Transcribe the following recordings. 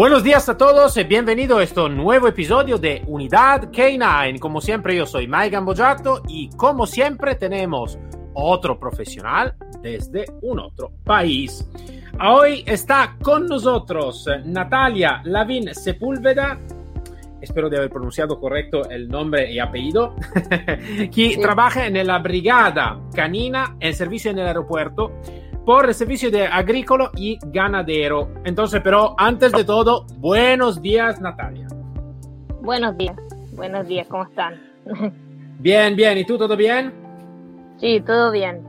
Buenos días a todos y bienvenido a este nuevo episodio de Unidad K9. Como siempre yo soy Mike Gambojato y como siempre tenemos otro profesional desde un otro país. Hoy está con nosotros Natalia Lavin Sepúlveda, espero de haber pronunciado correcto el nombre y apellido, que sí. trabaja en la brigada canina en servicio en el aeropuerto por el servicio de agrícola y ganadero. Entonces, pero antes de todo, buenos días, Natalia. Buenos días, buenos días, ¿cómo están? Bien, bien, ¿y tú todo bien? Sí, todo bien.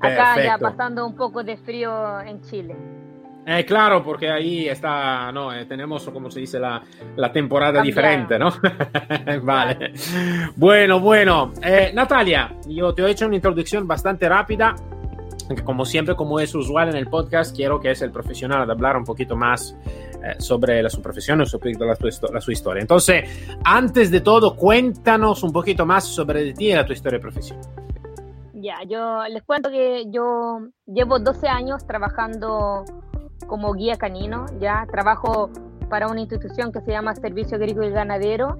Acá Perfecto. ya pasando un poco de frío en Chile. Eh, claro, porque ahí está, no, eh, tenemos, como se dice, la, la temporada diferente, ¿no? vale. Bueno, bueno. Eh, Natalia, yo te he hecho una introducción bastante rápida como siempre, como es usual en el podcast, quiero que es el profesional de hablar un poquito más eh, sobre la, su profesión sobre la, la, su historia. Entonces, antes de todo, cuéntanos un poquito más sobre ti y la tu historia profesional. Ya, yo les cuento que yo llevo 12 años trabajando como guía canino, ya trabajo para una institución que se llama Servicio Agrícola y Ganadero.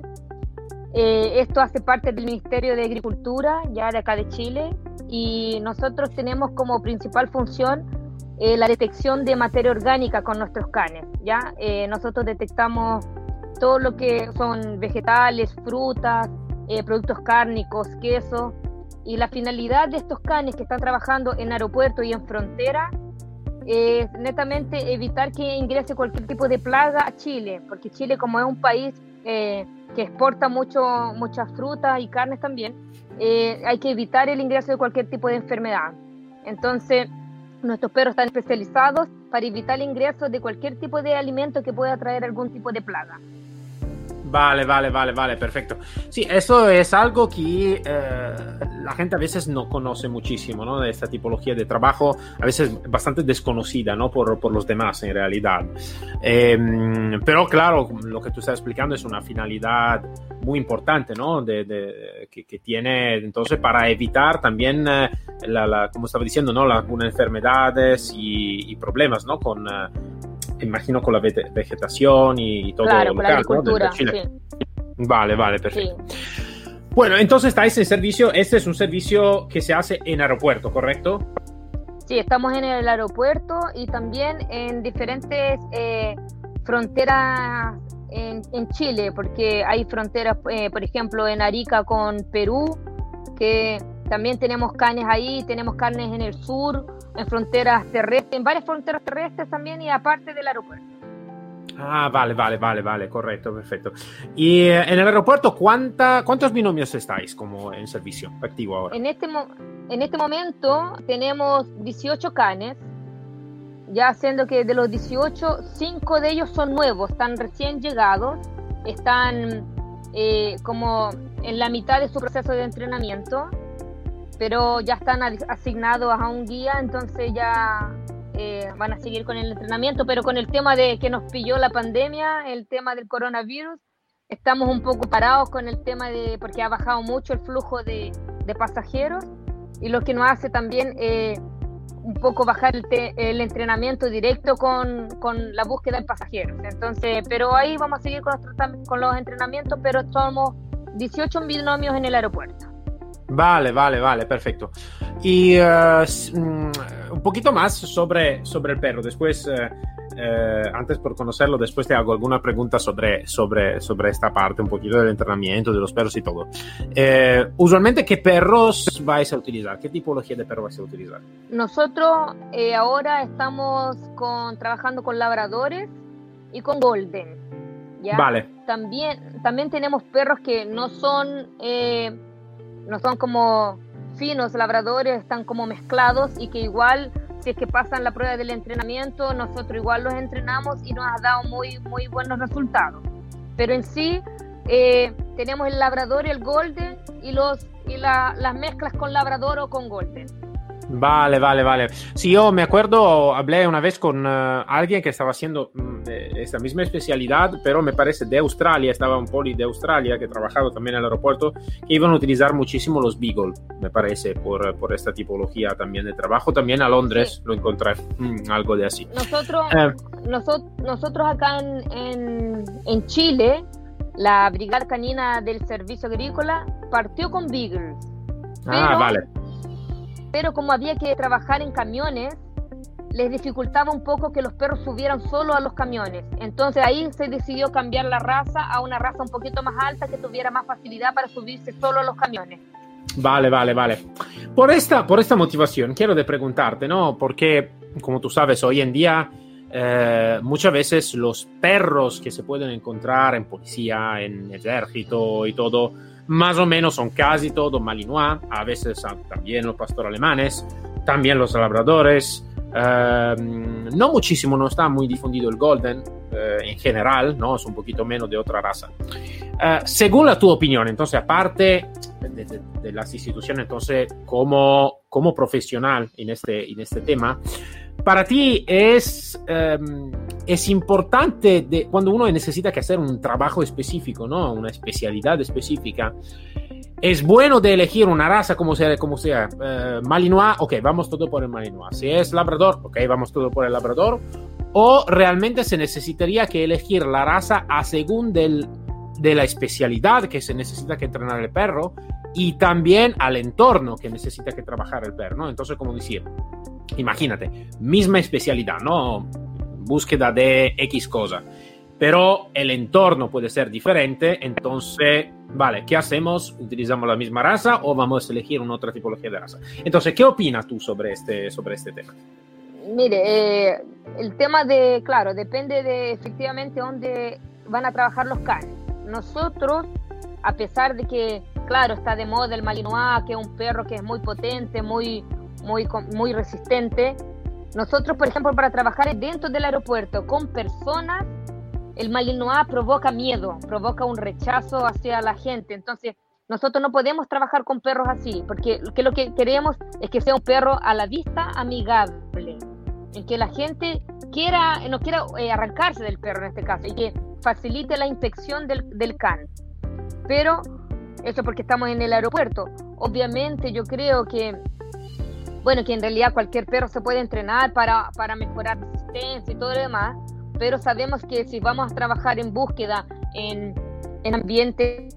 Eh, esto hace parte del Ministerio de Agricultura, ya de acá de Chile, y nosotros tenemos como principal función eh, la detección de materia orgánica con nuestros canes. ¿ya? Eh, nosotros detectamos todo lo que son vegetales, frutas, eh, productos cárnicos, queso, y la finalidad de estos canes que están trabajando en aeropuerto y en frontera es netamente evitar que ingrese cualquier tipo de plaga a Chile, porque Chile como es un país que exporta mucho, muchas frutas y carnes también, eh, hay que evitar el ingreso de cualquier tipo de enfermedad. Entonces, nuestros perros están especializados para evitar el ingreso de cualquier tipo de alimento que pueda traer algún tipo de plaga. Vale, vale, vale, vale, perfecto. Sí, eso es algo que eh, la gente a veces no conoce muchísimo, ¿no? De esta tipología de trabajo, a veces bastante desconocida, ¿no? Por, por los demás, en realidad. Eh, pero claro, lo que tú estás explicando es una finalidad muy importante, ¿no? De, de, que, que, tiene, entonces, para evitar también, eh, la, la, como estaba diciendo, ¿no? Algunas enfermedades y, y problemas, ¿no? Con imagino con la vegetación y, todo claro, lo con la agricultura, sí. Vale, vale, perfecto. Sí. Bueno, entonces estáis en servicio, este es un servicio que se hace en aeropuerto, ¿correcto? Sí, estamos en el aeropuerto y también en diferentes eh, fronteras en, en, Chile, porque hay fronteras, eh, por ejemplo, en Arica con Perú, que también tenemos canes ahí, tenemos carnes en el sur, en fronteras terrestres, en varias fronteras terrestres también y aparte del aeropuerto. Ah, vale, vale, vale, vale, correcto, perfecto. Y eh, en el aeropuerto, ¿cuánta, ¿cuántos binomios estáis como en servicio activo ahora? En este, en este momento tenemos 18 canes, ya siendo que de los 18, 5 de ellos son nuevos, están recién llegados, están eh, como en la mitad de su proceso de entrenamiento pero ya están asignados a un guía, entonces ya eh, van a seguir con el entrenamiento, pero con el tema de que nos pilló la pandemia, el tema del coronavirus, estamos un poco parados con el tema de, porque ha bajado mucho el flujo de, pasajeros y lo que nos hace también eh, un poco bajar el, te, el entrenamiento directo con, la búsqueda de pasajeros. Entonces, pero ahí vamos a seguir con, nuestro, con los entrenamientos, pero somos 18 binomios en el aeropuerto. Vale, vale, vale, perfecto. Y uh, un poquito más sobre, sobre el perro. Después, uh, uh, antes por conocerlo, después te hago alguna pregunta sobre, sobre, sobre esta parte, un poquito del entrenamiento de los perros y todo. usualmente, ¿qué perros vais a utilizar? ¿Qué tipología de perro vais a utilizar? Nosotros eh, ahora estamos con, trabajando con labradores y con golden. ¿ya? Vale. También, también tenemos perros que no son no son como finos labradores, están como mezclados y que igual si es que pasan la prueba del entrenamiento, nosotros igual los entrenamos y nos ha dado muy, muy buenos resultados. Pero en sí, eh, tenemos el labrador y el golden y, los, y las mezclas con labrador o con golden. Vale, vale, vale. Sí, yo me acuerdo, hablé una vez con uh, alguien que estaba haciendo esta misma especialidad, pero me parece de Australia, estaba un poli de Australia que ha trabajado también en el aeropuerto, que iban a utilizar muchísimo los Beagle, me parece, por, por esta tipología también de trabajo. También a Londres sí. lo encontré, mm, algo de así. Nosotros, eh. nosotros, nosotros acá en, en, en Chile, la Brigada Canina del Servicio Agrícola partió con Beagles. Ah, vale pero como había que trabajar en camiones, les dificultaba un poco que los perros subieran solo a los camiones. Entonces ahí se decidió cambiar la raza a una raza un poquito más alta que tuviera más facilidad para subirse solo a los camiones. Vale, vale, vale. Por esta, por esta motivación quiero de preguntarte, ¿no? Porque, como tú sabes, hoy en día eh, muchas veces los perros que se pueden encontrar en policía, en ejército y todo, más o menos son casi todos malinois, a veces también los pastores alemanes, también los labradores. Eh, no muchísimo, no está muy difundido el golden eh, en general, ¿no? es un poquito menos de otra raza. Eh, según la tu opinión, entonces, aparte de, las instituciones, entonces, como, como profesional en este, en este tema, para ti es, um, es importante de, cuando uno necesita que hacer un trabajo específico, ¿no? Una especialidad específica. Es bueno de elegir una raza como sea, como sea. Uh, Malinois, ok, vamos todo por el Malinois. Si es Labrador, ok, vamos todo por el Labrador. O realmente se necesitaría que elegir la raza a según del, de la especialidad que se necesita que entrenar el perro y también al entorno que necesita que trabajar el perro. Entonces, como decir, imagínate, misma especialidad, ¿no? Búsqueda de X cosa, pero el entorno puede ser diferente, entonces, vale, ¿qué hacemos? ¿Utilizamos la misma raza o vamos a elegir una otra tipología de raza? Entonces, ¿qué opinas tú sobre este, sobre este tema? Mire, eh, el tema de, claro, depende de efectivamente dónde van a trabajar los canes. Nosotros, a pesar de que, claro, está de moda el Malinois, que es un perro que es muy potente, muy, muy, muy resistente. Nosotros, por ejemplo, para trabajar dentro del aeropuerto con personas, el Malinois provoca miedo, provoca un rechazo hacia la gente. Entonces, nosotros no podemos trabajar con perros así, porque que lo que queremos es que sea un perro a la vista amigable, en que la gente quiera, no quiera eh, arrancarse del perro en este caso, y que facilite la inspección del, del can. Pero eso porque estamos en el aeropuerto. Obviamente yo creo que bueno, que en realidad cualquier perro se puede entrenar para, para mejorar resistencia y todo lo demás, pero sabemos que si vamos a trabajar en búsqueda en, en ambientes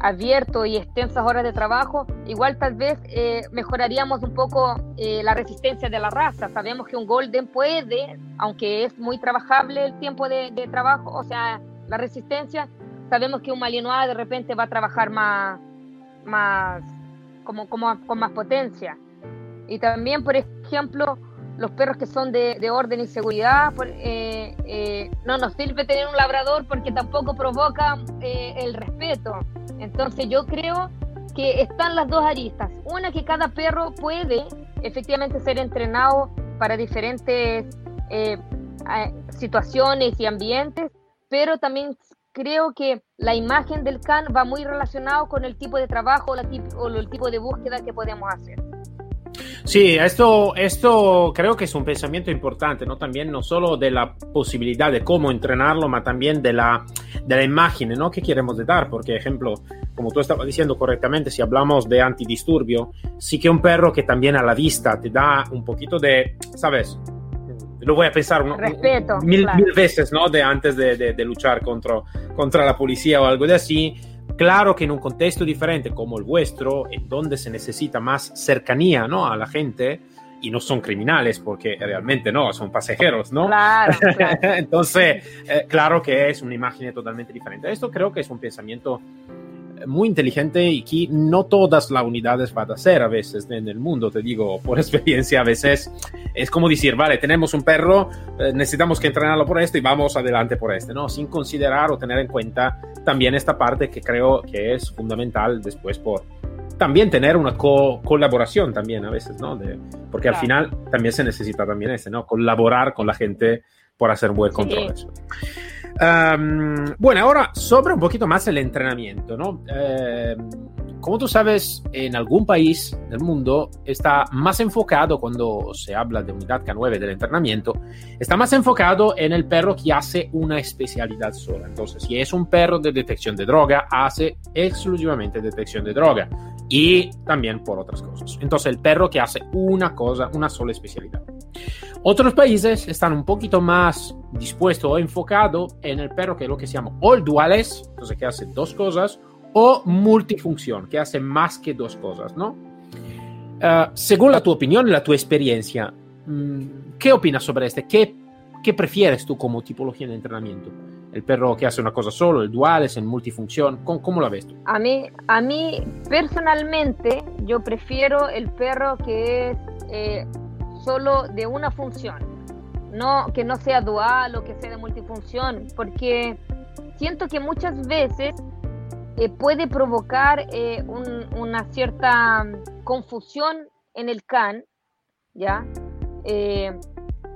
abiertos y extensas horas de trabajo, igual tal vez eh, mejoraríamos un poco eh, la resistencia de la raza. Sabemos que un golden puede, aunque es muy trabajable el tiempo de, de trabajo, o sea, la resistencia, sabemos que un malinois de repente va a trabajar más, más como, como con más potencia. Y también, por ejemplo, los perros que son de, de orden y seguridad, eh, eh, no nos sirve tener un labrador porque tampoco provoca eh, el respeto. Entonces yo creo que están las dos aristas. Una que cada perro puede efectivamente ser entrenado para diferentes situaciones y ambientes, pero también creo que la imagen del can va muy relacionado con el tipo de trabajo o, la tip, o el tipo de búsqueda que podemos hacer. Sí, esto, esto creo que es un pensamiento importante, ¿no? También no solo de la posibilidad de cómo entrenarlo, pero también de la, de la imagen, ¿no? Que queremos dar, porque, ejemplo, como tú estabas diciendo correctamente, si hablamos de antidisturbio, sí que un perro que también a la vista te da un poquito de, ¿sabes? Lo voy a pensar un, Respeto, mil, claro. mil, veces, ¿no? De antes de, de, de luchar contra, contra la policía o algo de así Claro que en un contexto diferente como el vuestro, en donde se necesita más cercanía ¿no? a la gente, y no son criminales porque realmente no, son pasajeros, ¿no? Claro, claro. Entonces, eh, claro que es una imagen totalmente diferente. Esto creo que es un pensamiento muy inteligente y que no todas las unidades van a hacer a veces en el mundo, te digo por experiencia, a veces es como decir, vale, tenemos un perro, eh, necesitamos que entrenarlo por esto y vamos adelante por este, ¿no? Sin considerar o tener en cuenta también esta parte que creo que es fundamental después por, también tener una colaboración también a veces, ¿no? porque al final también se necesita también ese, ¿no? Colaborar con la gente por hacer buen control. Bueno, ahora sobre un poquito más el entrenamiento, ¿no? como tú sabes, en algún país del mundo está más enfocado cuando se habla de unidad K9 del entrenamiento, está más enfocado en el perro que hace una especialidad sola. Entonces, si es un perro de detección de droga, hace exclusivamente detección de droga y también por otras cosas. Entonces, el perro que hace una cosa, una sola especialidad. Otros países están un poquito más dispuestos o enfocados en el perro que es lo que se llama all duales, entonces que hace dos cosas, o multifunción, que hace más que dos cosas, ¿no? Uh, según la tu opinión la tu experiencia, mm, ¿qué opinas sobre este? ¿Qué, ¿Qué prefieres tú como tipología de entrenamiento? ¿El perro que hace una cosa solo, el dual, es en multifunción? ¿Cómo, cómo la ves tú? A mí, a mí, personalmente, yo prefiero el perro que es eh, solo de una función, no que no sea dual o que sea de multifunción, porque siento que muchas veces eh, puede provocar eh, una cierta confusión en el can, ¿ya?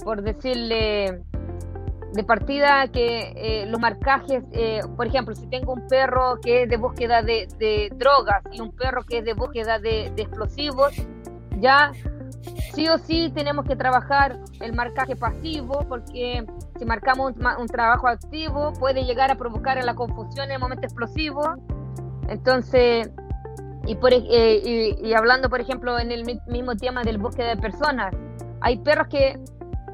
Por decirle de partida que los marcajes, por ejemplo, si tengo un perro que es de búsqueda de, drogas y un perro que es de búsqueda de, explosivos, ya sí o sí tenemos que trabajar el marcaje pasivo porque si marcamos un, trabajo activo, puede llegar a provocar la confusión en el momento explosivo. Entonces, y, eh, y, hablando, por ejemplo, en el mismo tema del búsqueda de personas, hay perros que,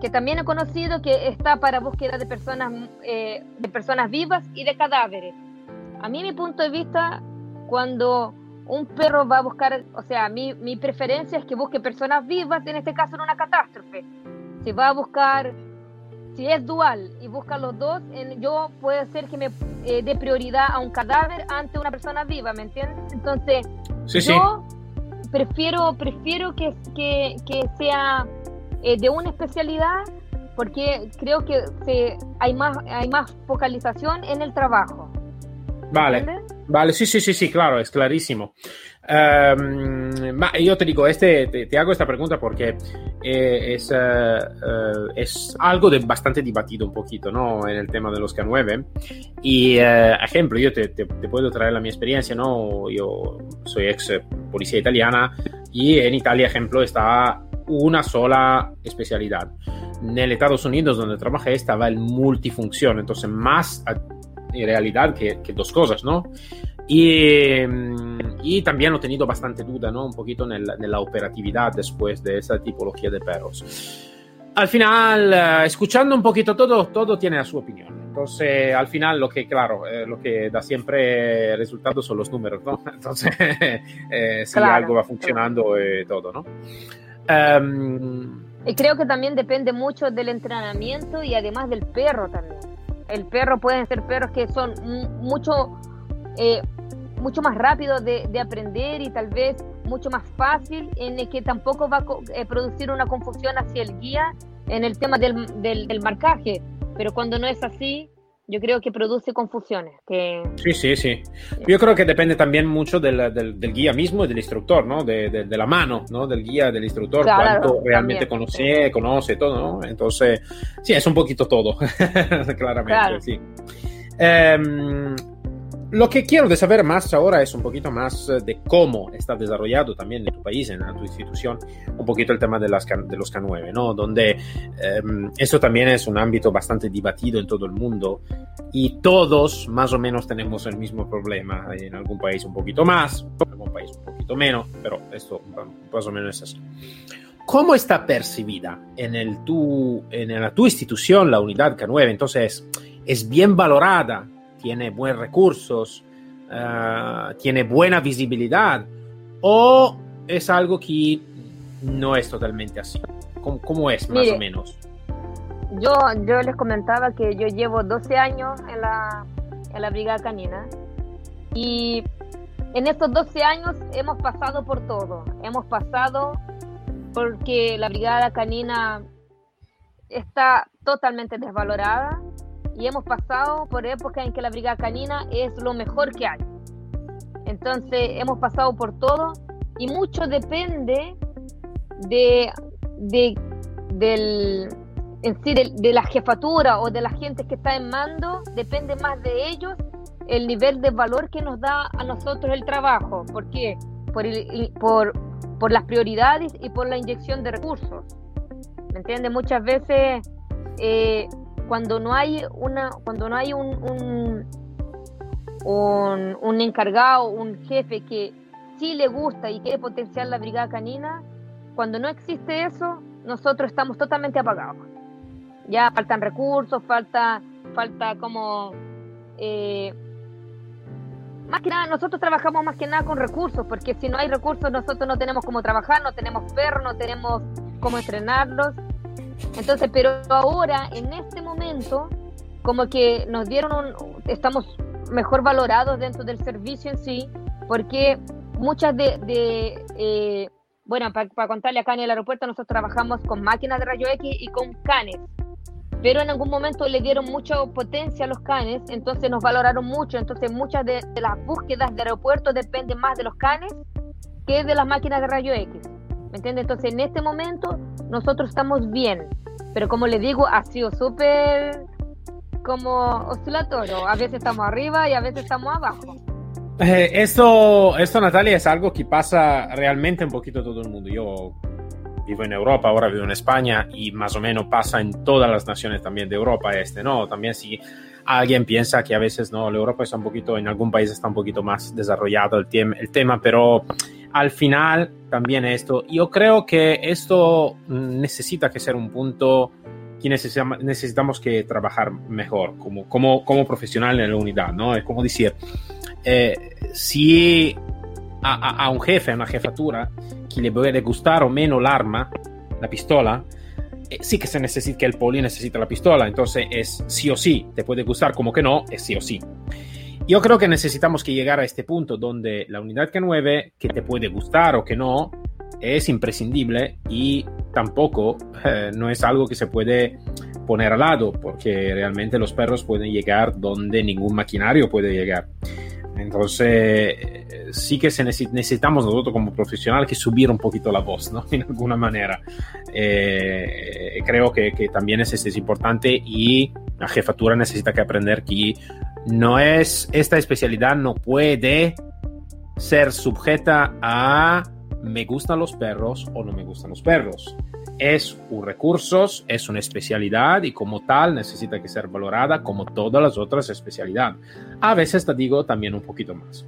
que también he conocido que está para búsqueda de personas, eh, de personas vivas y de cadáveres. A mí, mi punto de vista, cuando un perro va a buscar, o sea, mi, mi preferencia es que busque personas vivas, en este caso en una catástrofe. Si va a buscar si es dual y busca los dos, yo puede ser que me eh, dé prioridad a un cadáver ante una persona viva, ¿me entiendes? Entonces, yo prefiero prefiero que, que, que sea eh, de una especialidad porque creo que se, hay más hay más focalización en el trabajo. Vale, vale, sí, sí, sí, sí, claro, es clarísimo. Um, ma yo te digo, este, te, te, hago esta pregunta porque eh, es, uh, uh, es, algo de bastante debatido un poquito ¿no? en el tema de los K9. Y, uh, ejemplo, yo te, te, te, puedo traer la mi experiencia, ¿no? Yo soy ex policía italiana y en Italia, ejemplo, está una sola especialidad. En Estados Unidos, donde trabajé, estaba el multifunción, entonces más en realidad que, que dos cosas, ¿no? Y, mm, y, también he tenido bastante duda, ¿no? Un poquito en, el, en, la operatividad después de esa tipología de perros. Al final, uh, escuchando un poquito todo, todo tiene su opinión. Entonces, al final, lo que, claro, eh, lo que da siempre resultados son los números, ¿no? Entonces, eh, si claro, algo va funcionando, eh, todo, ¿no? Um, y creo que también depende mucho del entrenamiento y además del perro también. El perro pueden ser perros que son mucho eh, mucho más rápido de, de, aprender y tal vez mucho más fácil en el que tampoco va a eh, producir una confusión hacia el guía en el tema del, del, del, marcaje. Pero cuando no es así, yo creo que produce confusiones. Que... Sí, sí, sí. Yo creo que depende también mucho del, del, del guía mismo y del instructor, ¿no? De, de, la mano, ¿no? Del guía, del instructor, claro, cuánto realmente también, conoce, conoce todo, ¿no? Entonces, sí, es un poquito todo, claramente, claro. sí. Um, lo que quiero de saber más ahora es un poquito más eh, de cómo está desarrollado también en tu país, en tu institución, un poquito el tema de, las, de los K9, ¿no? Donde eh, esto también es un ámbito bastante debatido en todo el mundo y todos más o menos tenemos el mismo problema, en algún país un poquito más, en algún país un poquito menos, pero esto más o menos es así. ¿Cómo está percibida en, el tu, en la tu institución la unidad K9? Entonces, ¿es bien valorada? Tiene buenos recursos, uh, tiene buena visibilidad, o es algo que no es totalmente así. ¿Cómo, cómo es más Mire, o menos? Yo, yo les comentaba que yo llevo 12 años en la, en la Brigada Canina y en estos 12 años hemos pasado por todo. Hemos pasado porque la Brigada Canina está totalmente desvalorada, y hemos pasado por épocas en que la brigada canina es lo mejor que hay. Entonces hemos pasado por todo y mucho depende de, de del, en sí de, la jefatura o de la gente que está en mando, depende más de ellos el nivel de valor que nos da a nosotros el trabajo. ¿Por qué? Por, por, por las prioridades y por la inyección de recursos. ¿Me entiendes? Muchas veces eh, cuando no hay una, cuando no hay un, un, un, encargado, un jefe que sí le gusta y quiere potenciar la brigada canina, cuando no existe eso, nosotros estamos totalmente apagados. Ya faltan recursos, falta, falta como... Eh, más que nada, nosotros trabajamos más que nada con recursos, porque si no hay recursos, nosotros no tenemos cómo trabajar, no tenemos perros, no tenemos cómo entrenarlos. Entonces, pero ahora, en este momento, como que nos dieron un, estamos mejor valorados dentro del servicio en sí, porque muchas de, de eh, bueno, para contarle acá en el aeropuerto, nosotros trabajamos con máquinas de rayo X y con canes, pero en algún momento le dieron mucha potencia a los canes, entonces nos valoraron mucho, entonces muchas de, las búsquedas de aeropuertos dependen más de los canes que de las máquinas de rayo X, ¿me entiendes? Entonces en este momento nosotros estamos bien, pero como le digo, ha sido súper como oscilatorio, a veces estamos arriba y a veces estamos abajo. Eh, esto, esto, Natalia, es algo que pasa realmente un poquito todo el mundo. Yo vivo en Europa, ahora vivo en España y más o menos pasa en todas las naciones también de Europa este, ¿no? También si alguien piensa que a veces, ¿no? La Europa está un poquito, en algún país está un poquito más desarrollado el, el tema, pero al final también esto, yo creo que esto necesita que ser un punto que necesitamos, que trabajar mejor como, como, como profesional en la unidad, ¿no? Es como decir, eh, si a, a, un jefe, a una jefatura, que le puede gustar o menos el arma, la pistola, eh, sí que se necesita que el poli necesita la pistola, entonces es sí o sí, te puede gustar como que no, es sí o sí. Yo creo que necesitamos que llegar a este punto donde la unidad K9, que te puede gustar o que no, es imprescindible y tampoco eh, no es algo que se puede poner al lado, porque realmente los perros pueden llegar donde ningún maquinario puede llegar. Entonces, sí que se necesitamos nosotros como profesional que subir un poquito la voz, ¿no? En alguna manera. Eh, creo que, que, también es, es importante y la jefatura necesita que aprender que no es, esta especialidad no puede ser sujeta a me gustan los perros o no me gustan los perros es un recurso, es una especialidad y como tal necesita que ser valorada como todas las otras especialidades. A veces te digo también un poquito más.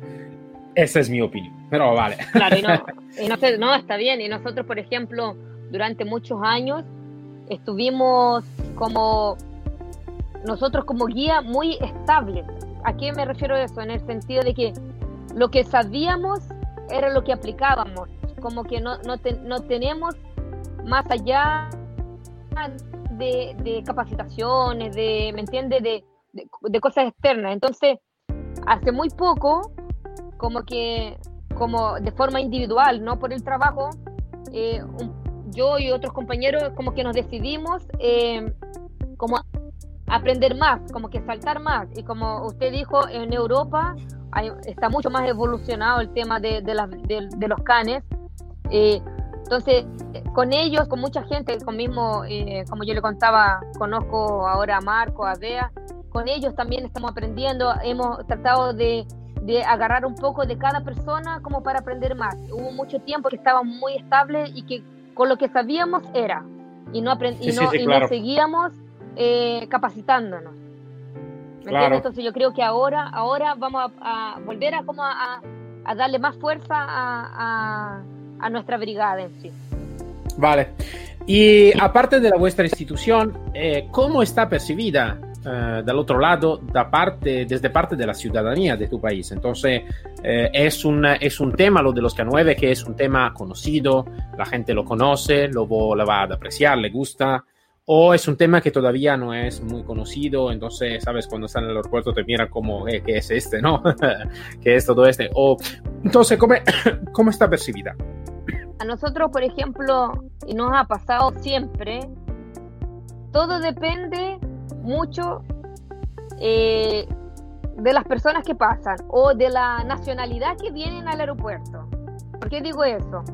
Esa es mi opinión, pero vale. Claro, y no, no, está bien. Y nosotros, por ejemplo, durante muchos años estuvimos como, nosotros como guía muy estables. ¿A qué me refiero eso? En el sentido de que lo que sabíamos era lo que aplicábamos, como que no, no, no tenemos más allá de, capacitaciones, de, ¿me entiendes? De, de, cosas externas. Entonces, hace muy poco, como que, como de forma individual, no por el trabajo, eh, yo y otros compañeros como que nos decidimos eh, como aprender más, como que saltar más. Y como usted dijo, en Europa está mucho más evolucionado el tema de, de, los canes. Eh, entonces, con ellos, con mucha gente, con mismo, eh, como yo le contaba, conozco ahora a Marco, a Bea, con ellos también estamos aprendiendo, hemos tratado de, agarrar un poco de cada persona como para aprender más. Hubo mucho tiempo que estaba muy estable y que con lo que sabíamos era, y no, y no, seguíamos eh, capacitándonos. Entonces yo creo que ahora, ahora vamos a, volver a, como a, darle más fuerza a a nuestra brigada en sí. Vale. Y aparte de la vuestra institución, eh, ¿cómo está percibida eh, del otro lado da parte, desde parte de la ciudadanía de tu país? Entonces, eh, es, un, es un tema, lo de los K9, que es un tema conocido, la gente lo conoce, lo, lo va a apreciar, le gusta, o es un tema que todavía no es muy conocido, entonces, sabes, cuando están en el aeropuerto te miran como, ¿qué es este, no? ¿Qué es todo este? O, entonces, ¿cómo, ¿cómo está percibida? A nosotros, por ejemplo, y nos ha pasado siempre, todo depende mucho eh, de las personas que pasan o de la nacionalidad que vienen al aeropuerto. ¿Por qué digo eso?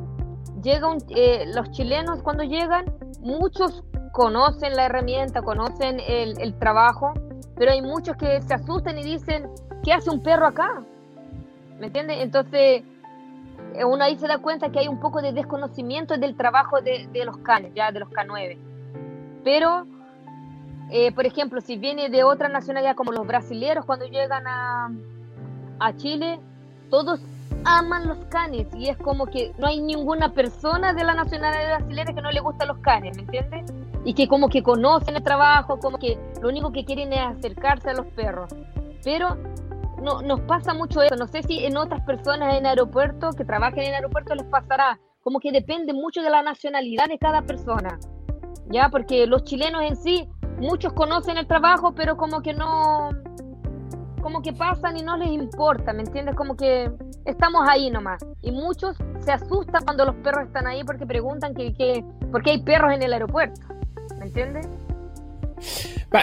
Llega eh, los chilenos cuando llegan, muchos conocen la herramienta, conocen el, trabajo, pero hay muchos que se asustan y dicen, ¿qué hace un perro acá? ¿Me entiendes? Entonces, eh, uno ahí se da cuenta que hay un poco de desconocimiento del trabajo de, de los canes, ya de los K9. Pero, eh, por ejemplo, si viene de otra nacionalidad como los brasileños cuando llegan a, a Chile, todos aman los canes y es como que no hay ninguna persona de la nacionalidad brasileña que no le gusta los canes, ¿me entiendes? Y que como que conocen el trabajo, como que lo único que quieren es acercarse a los perros. Pero no, nos pasa mucho eso. No sé si en otras personas en aeropuerto que trabajen en aeropuerto les pasará. Como que depende mucho de la nacionalidad de cada persona. Ya, porque los chilenos en sí, muchos conocen el trabajo, pero como que no, como que pasan y no les importa, ¿me entiendes? Como que estamos ahí nomás. Y muchos se asustan cuando los perros están ahí porque preguntan que, que, por qué hay perros en el aeropuerto, ¿me entiendes?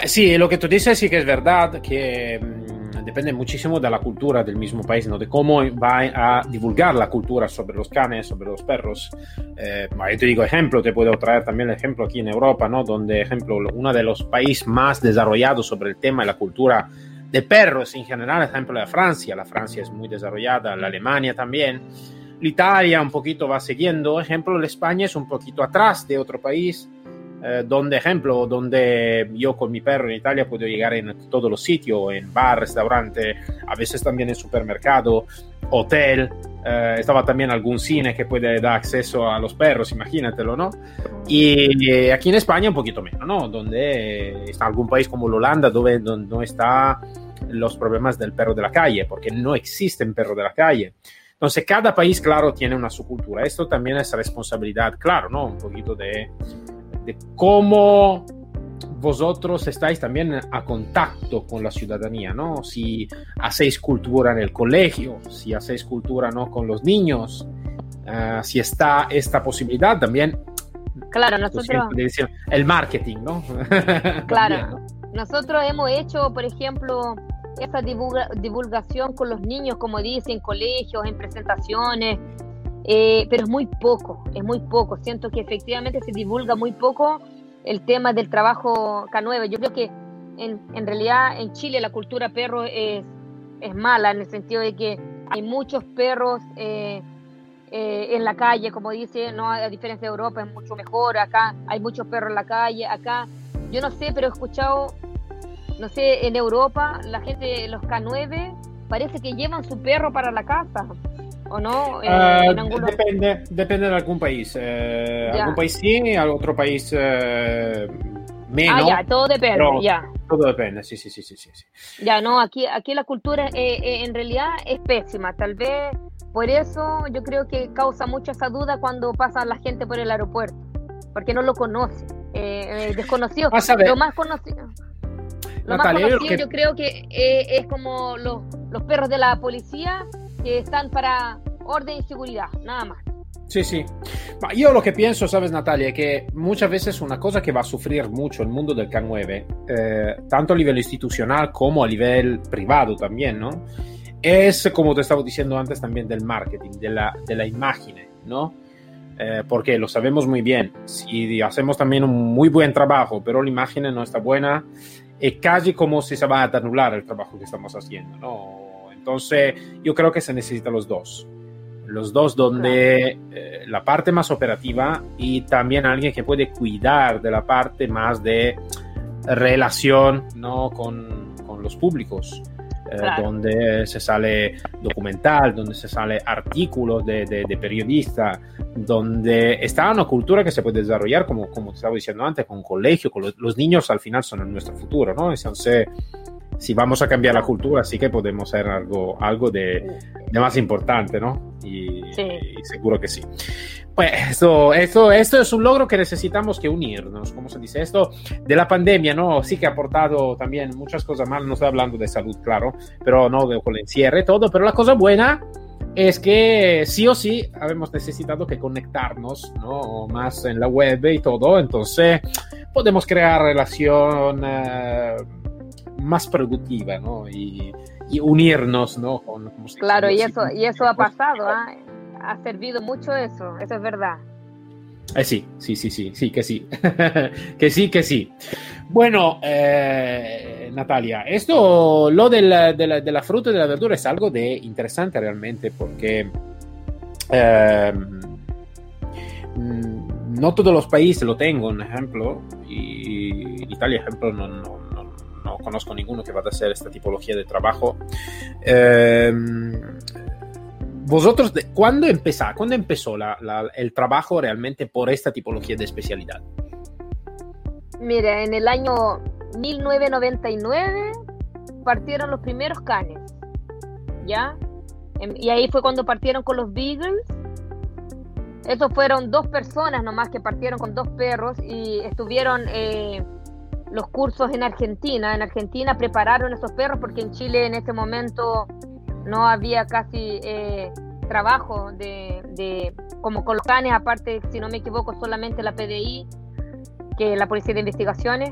Sí, lo que tú dices sí que es verdad, que mm, depende muchísimo de la cultura del mismo país, ¿no? de cómo va a divulgar la cultura sobre los canes, sobre los perros. Eh, yo te digo ejemplo, te puedo traer también el ejemplo aquí en Europa, ¿no? donde, ejemplo, uno de los países más desarrollados sobre el tema y la cultura de perros en general, ejemplo, la Francia. La Francia es muy desarrollada, la Alemania también. Italia un poquito va siguiendo. Ejemplo, la España es un poquito atrás de otro país. Eh, donde, ejemplo, donde yo con mi perro en Italia puedo llegar en todos los sitios, en bar, restaurante, a veces también en supermercado, hotel, eh, estaba también algún cine que puede dar acceso a los perros, imagínatelo, ¿no? Y eh, aquí en España un poquito menos, ¿no? Donde está algún país como Holanda, donde, no está los problemas del perro de la calle, porque no existen perros de la calle. Entonces, cada país, claro, tiene una subcultura. Esto también es responsabilidad, claro, ¿no? Un poquito de de cómo vosotros estáis también a contacto con la ciudadanía, ¿no? Si hacéis cultura en el colegio, si hacéis cultura, ¿no? Con los niños, uh, si está esta posibilidad también. Claro, nosotros. El marketing, ¿no? Claro. Nosotros hemos hecho, por ejemplo, esa divulga divulgación con los niños, como dicen, en colegios, en presentaciones, eh, pero es muy poco, es muy poco. Siento que efectivamente se divulga muy poco el tema del trabajo K9. Yo creo que en, en realidad en Chile la cultura perro es, es, mala en el sentido de que hay muchos perros eh, eh, en la calle, como dice, no a diferencia de Europa es mucho mejor. Acá hay muchos perros en la calle, acá yo no sé, pero he escuchado, no sé, en Europa la gente, los K9, parece que llevan su perro para la casa. ¿O no? Eh, uh, depende, depende de algún país. Eh, algún país sí, otro país eh, menos. Ah, ya, todo depende, ya. Todo depende, sí, sí, sí, sí, sí. Ya, no, aquí, aquí la cultura eh, eh, en realidad es pésima. Tal vez por eso yo creo que causa mucha esa duda cuando pasa la gente por el aeropuerto, porque no lo conoce, eh, desconocido. Lo más conocido. Lo Natalia, más conocido yo creo que es como los, los perros de la policía que están para orden y seguridad, nada más. Sí, sí. Yo lo que pienso, sabes, Natalia, que muchas veces una cosa que va a sufrir mucho el mundo del K9, eh, tanto a nivel institucional como a nivel privado también, ¿no? Es, como te estaba diciendo antes, también del marketing, de la, de la imagen, ¿no? Eh, porque lo sabemos muy bien, si hacemos también un muy buen trabajo, pero la imagen no está buena, es casi como si se va a anular el trabajo que estamos haciendo, ¿no? Entonces, yo creo que se necesitan los dos. Los dos donde eh, la parte más operativa y también alguien que puede cuidar de la parte más de relación ¿no? con, con los públicos. Eh, claro. donde se sale documental, donde se sale artículos de, de, de periodistas, donde está una cultura que se puede desarrollar, como, como te estaba diciendo antes, con colegio, con los, los niños al final son nuestro futuro, ¿no? Entonces, si vamos a cambiar la cultura, sí que podemos hacer algo, algo de, de más importante, ¿no? Y, sí. y, seguro que sí. Pues esto, esto, esto es un logro que necesitamos que unirnos, como se dice. Esto de la pandemia, ¿no? Sí que ha aportado también muchas cosas mal, no estoy hablando de salud, claro, pero no con el encierre, todo, pero la cosa buena es que sí o sí hemos necesitado que conectarnos, ¿no? Más en la web y todo, entonces podemos crear relación... más productiva, ¿no? Y, unirnos, ¿no? claro, y eso, y eso ha pasado, ¿ah? ha servido mucho eso, eso es verdad. Eh, sí, sí, sí, sí, sí, que sí, que sí, que sí. Bueno, eh, Natalia, esto, lo de la, de, la, fruta y de la verdura es algo de interesante realmente porque em, no todos los países lo tengan, un ejemplo, y Italia, ejemplo, no, no, no, conozco ninguno que vaya a hacer esta tipología de trabajo. Em, vosotros, ¿cuándo, empezó, ¿cuándo empezó el trabajo realmente por esta tipología de especialidad? Mira, en el año 1999 partieron los primeros canes, ¿ya? Em, y ahí fue cuando partieron con los Beagles. Esos fueron dos personas nomás que partieron con dos perros y estuvieron eh, los cursos en Argentina. En Argentina prepararon esos perros porque en Chile en ese momento no había casi eh, trabajo de, de, como con los canes, aparte, si no me equivoco, solamente la PDI que la Policía de Investigaciones,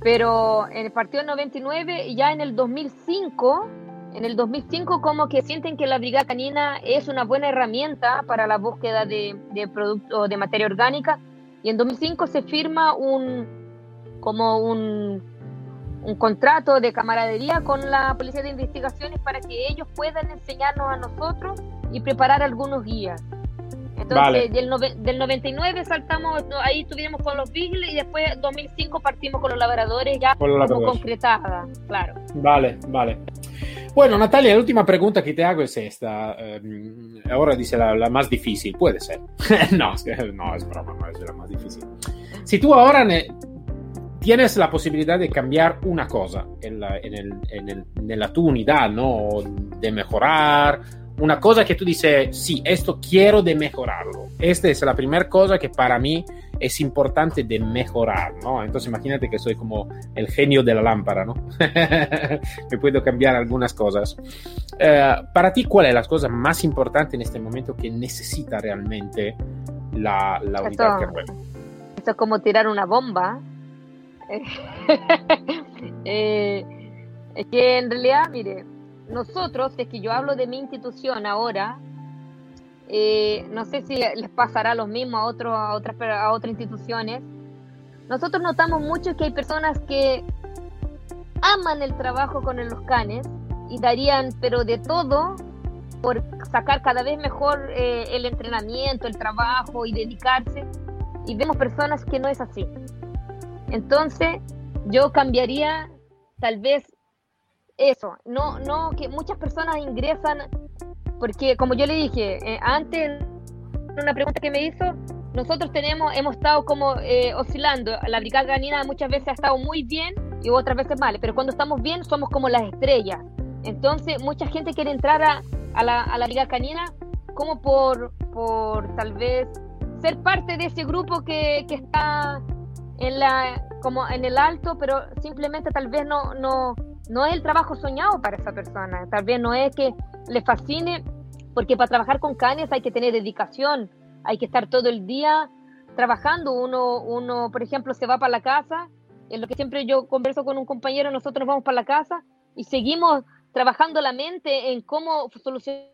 pero en el partido 99 y ya en el 2005, en el 2005 como que sienten que la brigada canina es una buena herramienta para la búsqueda de, de productos de materia orgánica. Y en 2005 se firma un como un, un contrato de camaradería con la Policía de Investigaciones para que ellos puedan enseñarnos a nosotros y preparar algunos guías. Entonces, del, del, 99 saltamos, ahí estuvimos con los Beagles y después 2005 partimos con los labradores ya como concretada, claro. Vale, vale. Bueno, Natalia, la última pregunta que te hago es esta. Eh, ahora dice la, más difícil, puede ser. no, no, es broma, no es la más difícil. Si tú ahora tienes la posibilidad de cambiar una cosa en la, en el, en el, en la tu unidad, ¿no? De mejorar una cosa que tú dices, sí, esto quiero de mejorarlo. Esta es la primera cosa que para mí es importante de mejorar, ¿no? Entonces imagínate que soy como el genio de la lámpara, ¿no? Me puedo cambiar algunas cosas. Eh, para ti, ¿cuál es la cosa más importante en este momento que necesita realmente la, la unidad esto, Esto es como tirar una bomba. eh, es que en realidad, mire, nosotros, es que yo hablo de mi institución ahora, eh, no sé si les pasará lo mismo a, otro, a, otras, a otras instituciones, nosotros notamos mucho que hay personas que aman el trabajo con los canes y darían, pero de todo, por sacar cada vez mejor eh, el entrenamiento, el trabajo y dedicarse. Y vemos personas que no es así. Entonces, yo cambiaría tal vez eso, no, no, que muchas personas ingresan, porque como yo le dije, eh, antes, una pregunta que me hizo, nosotros tenemos, hemos estado como eh, oscilando, la brigada canina muchas veces ha estado muy bien y otras veces mal, pero cuando estamos bien somos como las estrellas. Entonces, mucha gente quiere entrar a, a, la, a la brigada canina como por, por tal vez ser parte de ese grupo que, que está en la como en el alto, pero simplemente tal vez no, no, no es el trabajo soñado para esa persona, tal vez no es que le fascine, porque para trabajar con canes hay que tener dedicación, hay que estar todo el día trabajando, uno, uno por ejemplo, se va para la casa, en lo que siempre yo converso con un compañero, nosotros nos vamos para la casa y seguimos trabajando la mente en cómo solucionar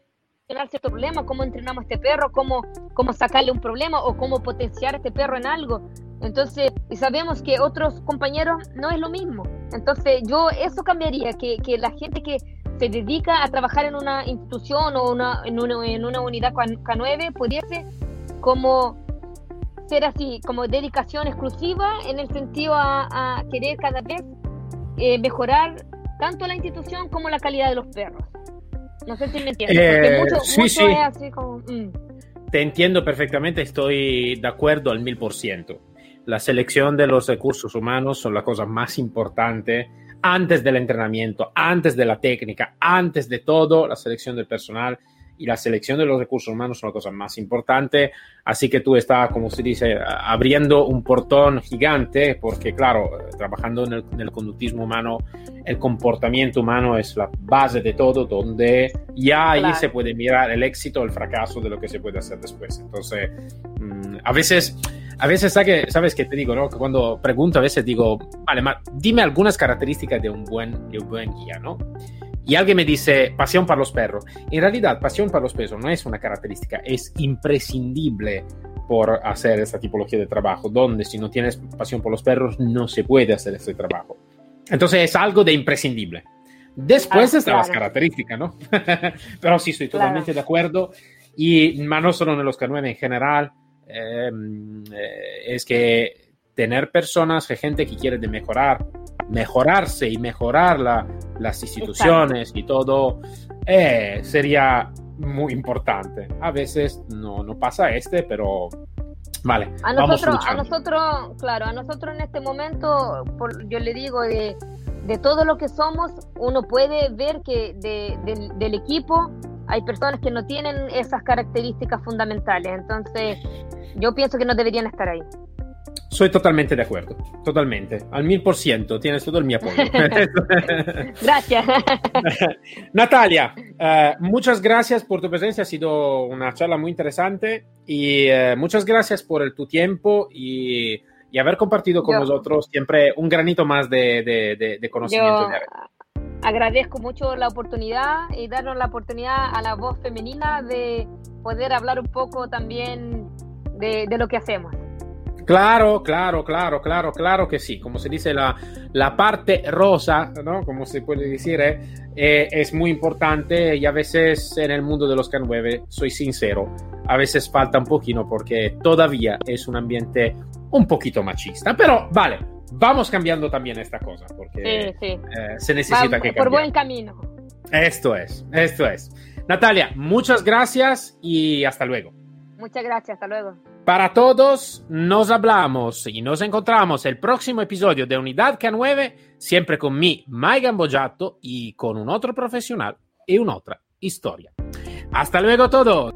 cierto problema, cómo entrenamos a este perro, cómo, cómo sacarle un problema o cómo potenciar a este perro en algo. Entonces, y sabemos que otros compañeros no es lo mismo. Entonces, yo eso cambiaría, que, que la gente que se dedica a trabajar en una institución o una, en, una, en una unidad K9 pudiese como ser así, como dedicación exclusiva en el sentido a, querer cada vez eh, mejorar tanto la institución como la calidad de los perros. No sé si me entiendes. Eh, mucho, sí, sí. es así como... Mm. Te entiendo perfectamente, estoy de acuerdo al mil por ciento la selección de los recursos humanos son la cosa más importante antes del entrenamiento, antes de la técnica, antes de todo, la selección del personal y la selección de los recursos humanos son la cosa más importante. Así que tú estás, como se dice, abriendo un portón gigante, porque claro, trabajando en el, conductismo humano, el comportamiento humano es la base de todo, donde ya ahí se puede mirar el éxito el fracaso de lo que se puede hacer después. Entonces, mm, a veces a veces, ¿sabes, sabes que te digo, ¿no? Que cuando pregunto, a veces digo, vale, ma, dime algunas características de un buen, de un buen guía, ¿no? Y alguien me dice pasión para los perros. En realidad, pasión para los perros no es una característica, es imprescindible por hacer esta tipología de trabajo, donde si no tienes pasión por los perros no se puede hacer este trabajo. Entonces es algo de imprescindible. Después ah, están las características, ¿no? Pero sí, estoy totalmente de acuerdo. Y no solo en los K9 en general, em, eh, es que tener personas, gente que quiere de mejorar, mejorarse y mejorar la, las instituciones y todo, eh, sería muy importante. A veces no, no pasa este, pero vale. A nosotros, a nosotros, claro, a nosotros en este momento, por, yo le digo, de, de, todo lo que somos, uno puede ver que de, del equipo hay personas que no tienen esas características fundamentales. Entonces, yo pienso que no deberían estar ahí. Soy totalmente de acuerdo, totalmente, al mil por ciento, tienes todo el mi apoyo. gracias. Natalia, uh, muchas gracias por tu presencia, ha sido una charla muy interesante y uh, muchas gracias por el, tu tiempo y, y, haber compartido con yo, nosotros siempre un granito más de, de, de conocimiento. Yo agradezco mucho la oportunidad y darnos la oportunidad a la voz femenina de poder hablar un poco también de, de lo que hacemos. Claro, claro, claro, claro, claro que sí. Como se dice, la, la parte rosa, ¿no? Como se puede decir, eh, eh, es muy importante y a veces en el mundo de los K9, soy sincero, a veces falta un poquito porque todavía es un ambiente un poquito machista. Pero vale, vamos cambiando también esta cosa porque sí, sí. Eh, se necesita Va, que Por cambiar. buen camino. Esto es, esto es. Natalia, muchas gracias y hasta luego. Muchas gracias, hasta luego. Para todos, nos hablamos y nos encontramos el próximo episodio de Unidad K9, siempre con mi Maigan Bojato y con un otro profesional y una otra historia. Hasta luego todos.